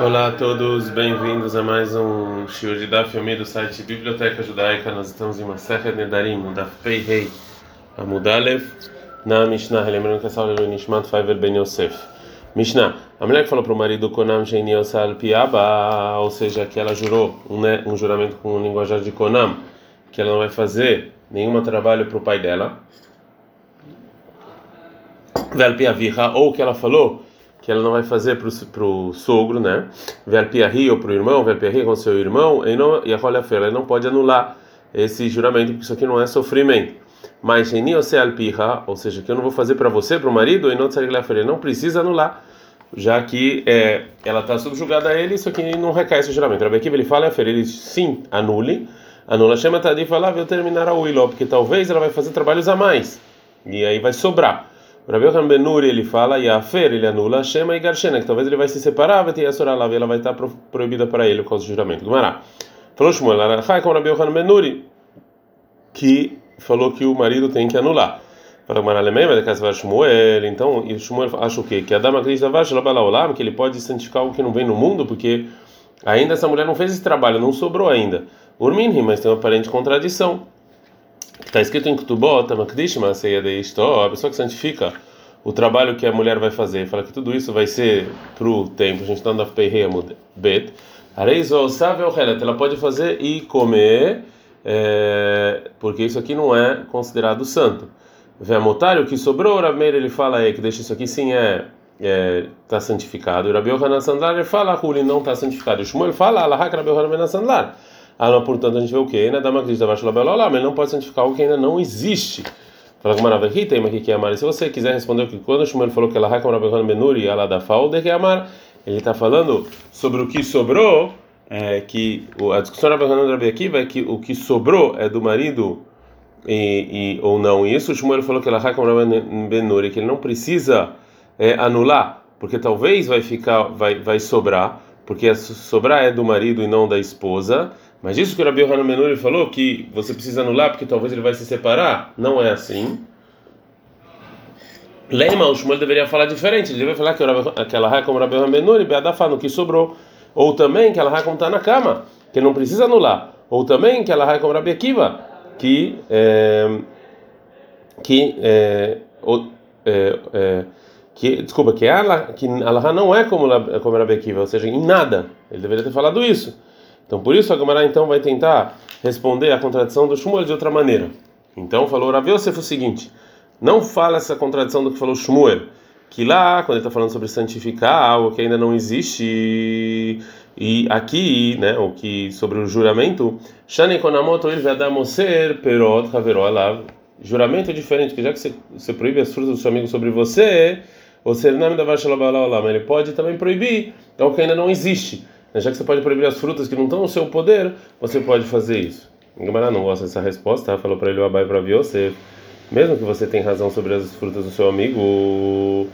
Olá a todos, bem-vindos a mais um show de Daf Yomi do site Biblioteca Judaica. Nós estamos em Masechet Nedarim, no Daf Pei Rei Amudalev, na Mishnah, lembrando que essa aula é o Nishmat Faiver Ben Yosef. Mishnah, a mulher que falou para o marido Konam Sheini Osal Piaba, ou seja, que ela jurou um, né, um juramento com o linguajar de Konam, que ela não vai fazer nenhum trabalho para o pai dela, Velpiaviha, ou que ela falou que ela não vai fazer para o sogro, né? Verpiahi ou para o irmão, verpiahi com seu irmão, e não e a ela não pode anular esse juramento, porque isso aqui não é sofrimento. Mas em alpiha, ou seja, que eu não vou fazer para você, para o marido, e não ele não precisa anular, já que é, ela está subjugada a ele, isso aqui não recai esse juramento. Rabi ele fala, é ele sim, anule, anula chama Tadi e fala, vou terminar a Willow, porque talvez ela vai fazer trabalhos a mais, e aí vai sobrar. Rabi Yochanan Benuri ele fala, Yafer ele anula, Shema e Garshena, que talvez ele vai se separar, vai ter a lá, e ela vai estar proibida para ele por causa do juramento. Gumará. Falou Shmuel, Arachai com Rabi Yochanan Benuri, que falou que o marido tem que anular. Fala Gumará Lemei, mas casa vai Shmuel, então, e Shmuel acha o quê? Que a dama Krishna vai Shalabalaolam, que ele pode santificar o que não vem no mundo, porque ainda essa mulher não fez esse trabalho, não sobrou ainda. Urminhi, mas tem uma aparente contradição. Está escrito em Kutubot, Makdishma, a pessoa que santifica o trabalho que a mulher vai fazer, fala que tudo isso vai ser para o tempo, a gente está andando Peihemud Bet, ela pode fazer e comer, é, porque isso aqui não é considerado santo. Veamotário, o que sobrou, o Rameir ele fala aí que deixa isso aqui sim é está é, tá santificado. O Rabi Yohanan Sandlar fala que ele não está santificado. O Shmuel fala, Allah Rabi Yohanan Sandlar. Ah, portanto, a gente vê o quê? Ainda dá uma crise da baixa mas ele não pode santificar algo que ainda não existe. Fala com Marav aqui, tem aqui que é Amar. Se você quiser responder que quando o Shmuel falou que ela Hakam Rabbehan Benuri ela da Falde que é Amar, ele está falando sobre o que sobrou, é, que a discussão Rabbehan Rabbi aqui vai que o que sobrou é do marido e, e, ou não. E isso o Shmuel falou que ela Hakam Rabbehan Benuri, que ele não precisa é, anular, porque talvez vai ficar, vai, vai sobrar, porque sobrar é do marido e não da esposa. Mas isso que o Rabi Yohanan Menuri falou, que você precisa anular porque talvez ele vai se separar, não é assim. Lema, o Shmuel deveria falar diferente. Ele deveria falar que aquela raia como Rabi Yohanan Menuri, no que sobrou. Ou também que ela raia como está na cama, que não precisa anular. Ou também que ela raia como Rabi Akiva, que. É, que. É, é, é, que, desculpa, que ela que não é como, como Rabi Akiva, ou seja, em nada. Ele deveria ter falado isso. Então, por isso a Gemara então vai tentar responder a contradição do Shmuel de outra maneira. Então, falou Rav Yosef o seguinte: não fala essa contradição do que falou Shmuel, que lá, quando ele está falando sobre santificar algo que ainda não existe, e aqui, né, o que sobre o juramento. Juramento é diferente, que já que você, você proíbe as frutas do seu amigo sobre você, o Sernam da ele pode também proibir algo que ainda não existe. Já que você pode proibir as frutas que não estão no seu poder, você pode fazer isso. Gamara não gosta dessa resposta, falou para ele o Abai para você, mesmo que você tenha razão sobre as frutas do seu amigo,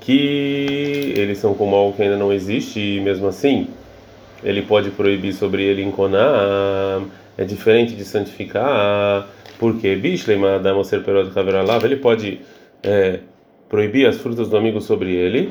que eles são como algo que ainda não existe, e mesmo assim ele pode proibir sobre ele enconar, é diferente de santificar, porque Bishlema da Moser Perot ele pode é, proibir as frutas do amigo sobre ele,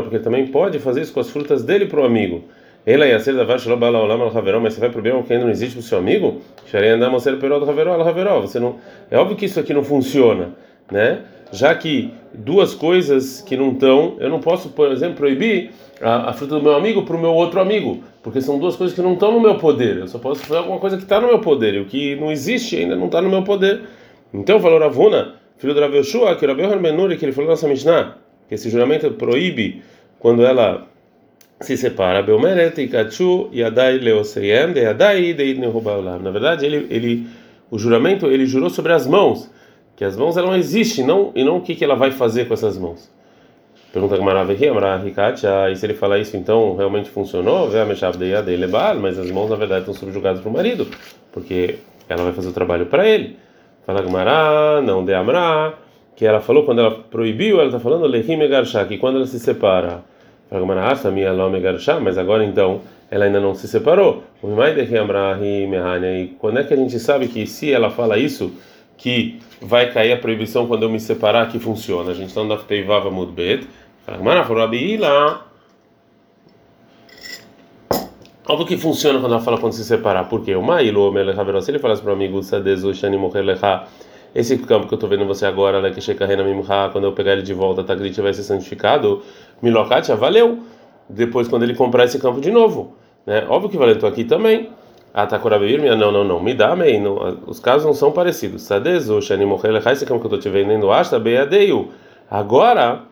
porque ele também pode fazer isso com as frutas dele para o amigo. Ela ia ser da mas você vai proibir algo que ainda não existe para o seu amigo? Você não, é óbvio que isso aqui não funciona, né? Já que duas coisas que não estão, eu não posso, por exemplo, proibir a, a fruta do meu amigo para o meu outro amigo, porque são duas coisas que não estão no meu poder. Eu só posso fazer alguma coisa que está no meu poder, e o que não existe ainda não está no meu poder. Então, valor avuna filho do Rav Yoshua, que Rav Yohanan que ele falou na nossa Mishnah, que esse juramento proíbe quando ela se separa. De Na verdade, ele, ele, o juramento ele jurou sobre as mãos, que as mãos não existem, não e não o que, que ela vai fazer com essas mãos. Pergunta a e se ele falar isso, então realmente funcionou? Mas as mãos na verdade estão subjugadas para o marido, porque ela vai fazer o trabalho para ele. Fala Gmará, não de Amra, que ela falou quando ela proibiu, ela está falando Lehim Megarshá, que quando ela se separa. Fala Gmará, minha Ló Megarshá, mas agora então ela ainda não se separou. E quando é que a gente sabe que se ela fala isso, que vai cair a proibição quando eu me separar, que funciona? A gente está no Daftei Vava Mudbet. Fala Gmará, falou Abila. Óbvio que funciona quando ela fala quando se separar, porque o Mailo, se ele falasse para o amigo, esse campo que eu estou vendo você agora, né, quando eu pegar ele de volta, que vai ser santificado, Milokatia, valeu. Depois, quando ele comprar esse campo de novo, né? Óbvio que valeu aqui também. Ah, tá não, não, não, me dá, mei, os casos não são parecidos. Sadezu, Shani Mohelechai, esse campo que eu estou te vendendo, Asta, Beadeio. Agora,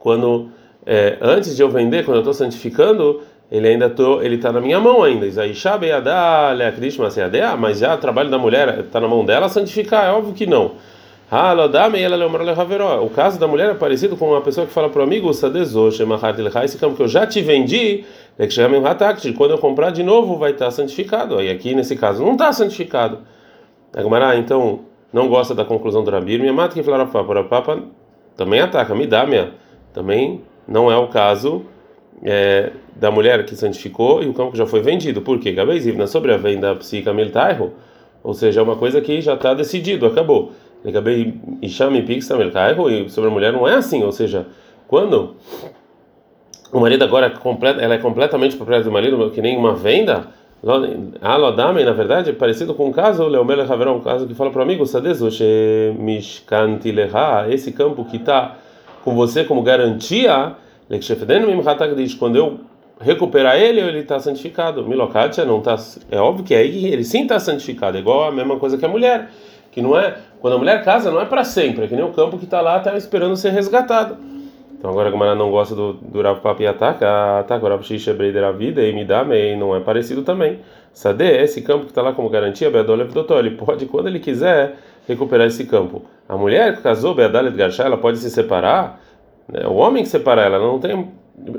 quando, é, antes de eu vender, quando eu estou santificando, ele ainda tô, ele está na minha mão ainda. Isaísha beadá, leakrishma seadea, mas já o trabalho da mulher está na mão dela santificar, é óbvio que não. O caso da mulher é parecido com uma pessoa que fala para o amigo, esse campo que eu já te vendi, é quando eu comprar de novo vai estar santificado. Aí aqui nesse caso não está santificado. A então não gosta da conclusão do Rabir, minha mata que falaram para Papa também ataca, me dá minha. Também não é o caso é, da mulher que santificou e o campo que já foi vendido. Por quê? Gabeizivna sobre a venda psica miltairo, ou seja, é uma coisa que já está decidido, acabou. Gabei Ishami Pix e sobre a mulher não é assim, ou seja, quando o marido agora é ela é completamente propriedade do marido, que nem uma venda. Alodame, na verdade, é parecido com o caso, o Leomel Haverá, um caso que fala para o amigo, esse campo que está com você como garantia, quando eu recuperar ele, ele está santificado. Milokatia não está. É óbvio que aí ele sim está santificado, é igual a mesma coisa que a mulher, que não é. Quando a mulher casa, não é para sempre, é que nem o campo que está lá, está esperando ser resgatado. Então agora como ela não gosta do, do Rav Papi ataca, ataca o Rav Breider a vida e me dá mei, não é parecido também. Sade, esse campo que está lá como garantia, Beadolev Doutor, ele pode, quando ele quiser, recuperar esse campo. A mulher que casou, Beadalet Garchá, ela pode se separar, né? o homem que separa ela, não tem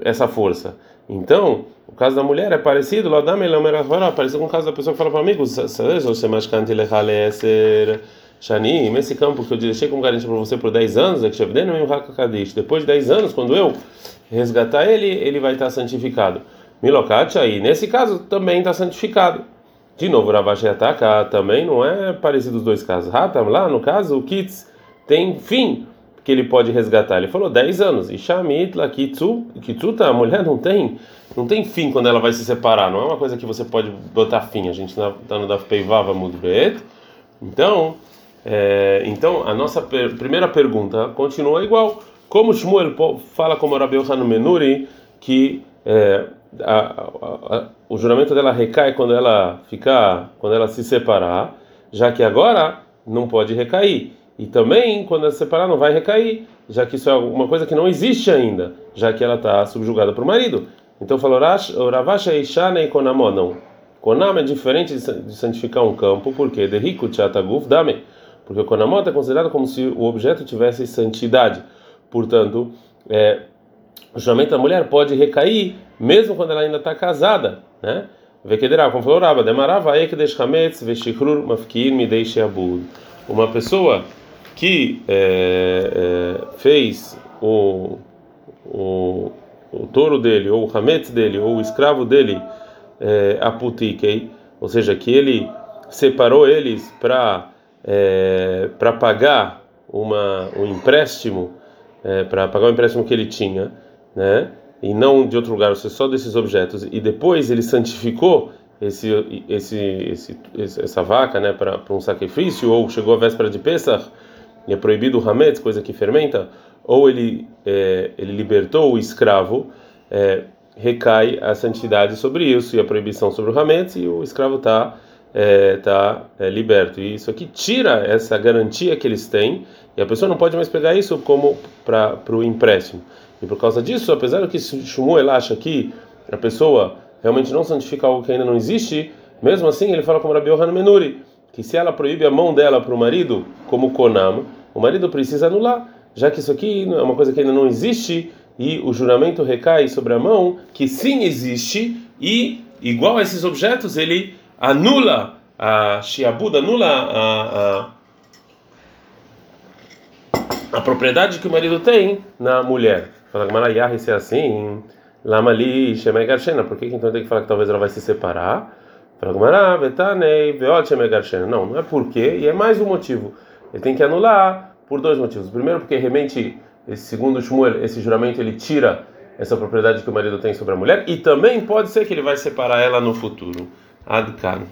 essa força. Então, o caso da mulher é parecido, lá da parecido com o caso da pessoa que fala para amigos, você mais cante Shani, esse campo que eu deixei como garantia para você por 10 anos, é depois de 10 anos, quando eu resgatar ele, ele vai estar santificado. Milokatia aí, nesse caso também está santificado. De novo, Ravashi ataca também não é parecido os dois casos. Ratam lá, no caso, o Kits tem fim que ele pode resgatar. Ele falou 10 anos. E Shamitla Kitsu, Kitsuta, a mulher não tem, não tem fim quando ela vai se separar. Não é uma coisa que você pode botar fim. A gente está no Daf Peivava Mudbet. Então, é, então, a nossa per primeira pergunta continua igual. Como Shmuel fala como Rabi Yohanan Menuri que é, a, a, a, o juramento dela recai quando ela ficar, quando ela se separar, já que agora não pode recair. E também quando ela se separar não vai recair, já que isso é uma coisa que não existe ainda, já que ela está subjugada para o marido. Então falou Ravasha Ishane Konamó, não. Konam é diferente de santificar um campo, porque de rico Tchataguf Dame porque o Konamot é considerado como se o objeto tivesse santidade. Portanto, é, o juramento da mulher pode recair mesmo quando ela ainda está casada, né? Vekederá, como falou Rabba, demarava ekdesh hametz veshikrur mafkin midei sheabud. Uma pessoa que é, é, fez o, o, o touro dele, ou o hametz dele, ou o escravo dele, é, aputikei, ou seja, que ele separou eles para é, para pagar uma, um empréstimo, é, para pagar o empréstimo que ele tinha, né? E não de outro lugar, só desses objetos. E depois ele santificou esse, esse, esse essa vaca, né, para um sacrifício, ou chegou a véspera de Pesach e é proibido o hametz, coisa que fermenta, ou ele é, ele libertou o escravo, é, recai a santidade sobre isso e a proibição sobre o hametz e o escravo está é, tá, é, liberto. E isso aqui tira essa garantia que eles têm e a pessoa não pode mais pegar isso como para o empréstimo. E por causa disso, apesar do que Shmuel acha que a pessoa realmente não santifica algo que ainda não existe, mesmo assim ele fala como Rabi Yohanan Menuri, que se ela proíbe a mão dela para o marido, como Konam, o marido precisa anular, já que isso aqui é uma coisa que ainda não existe e o juramento recai sobre a mão que sim existe e igual a esses objetos ele anula a Shiabud, anula a, a, a, propriedade que o marido tem na mulher. Fala que Marayah, se é assim, Lamali, Shemei Garshena, por que então tem que falar que talvez ela vai se separar? Fala que Mará, Betanei, Veot Shemei Garshena. Não, não é porque, e é mais um motivo. Ele tem que anular por dois motivos. Primeiro, porque realmente, segundo Shmuel, esse juramento ele tira essa propriedade que o marido tem sobre a mulher, e também pode ser que ele vai separar ela no futuro. Adkan.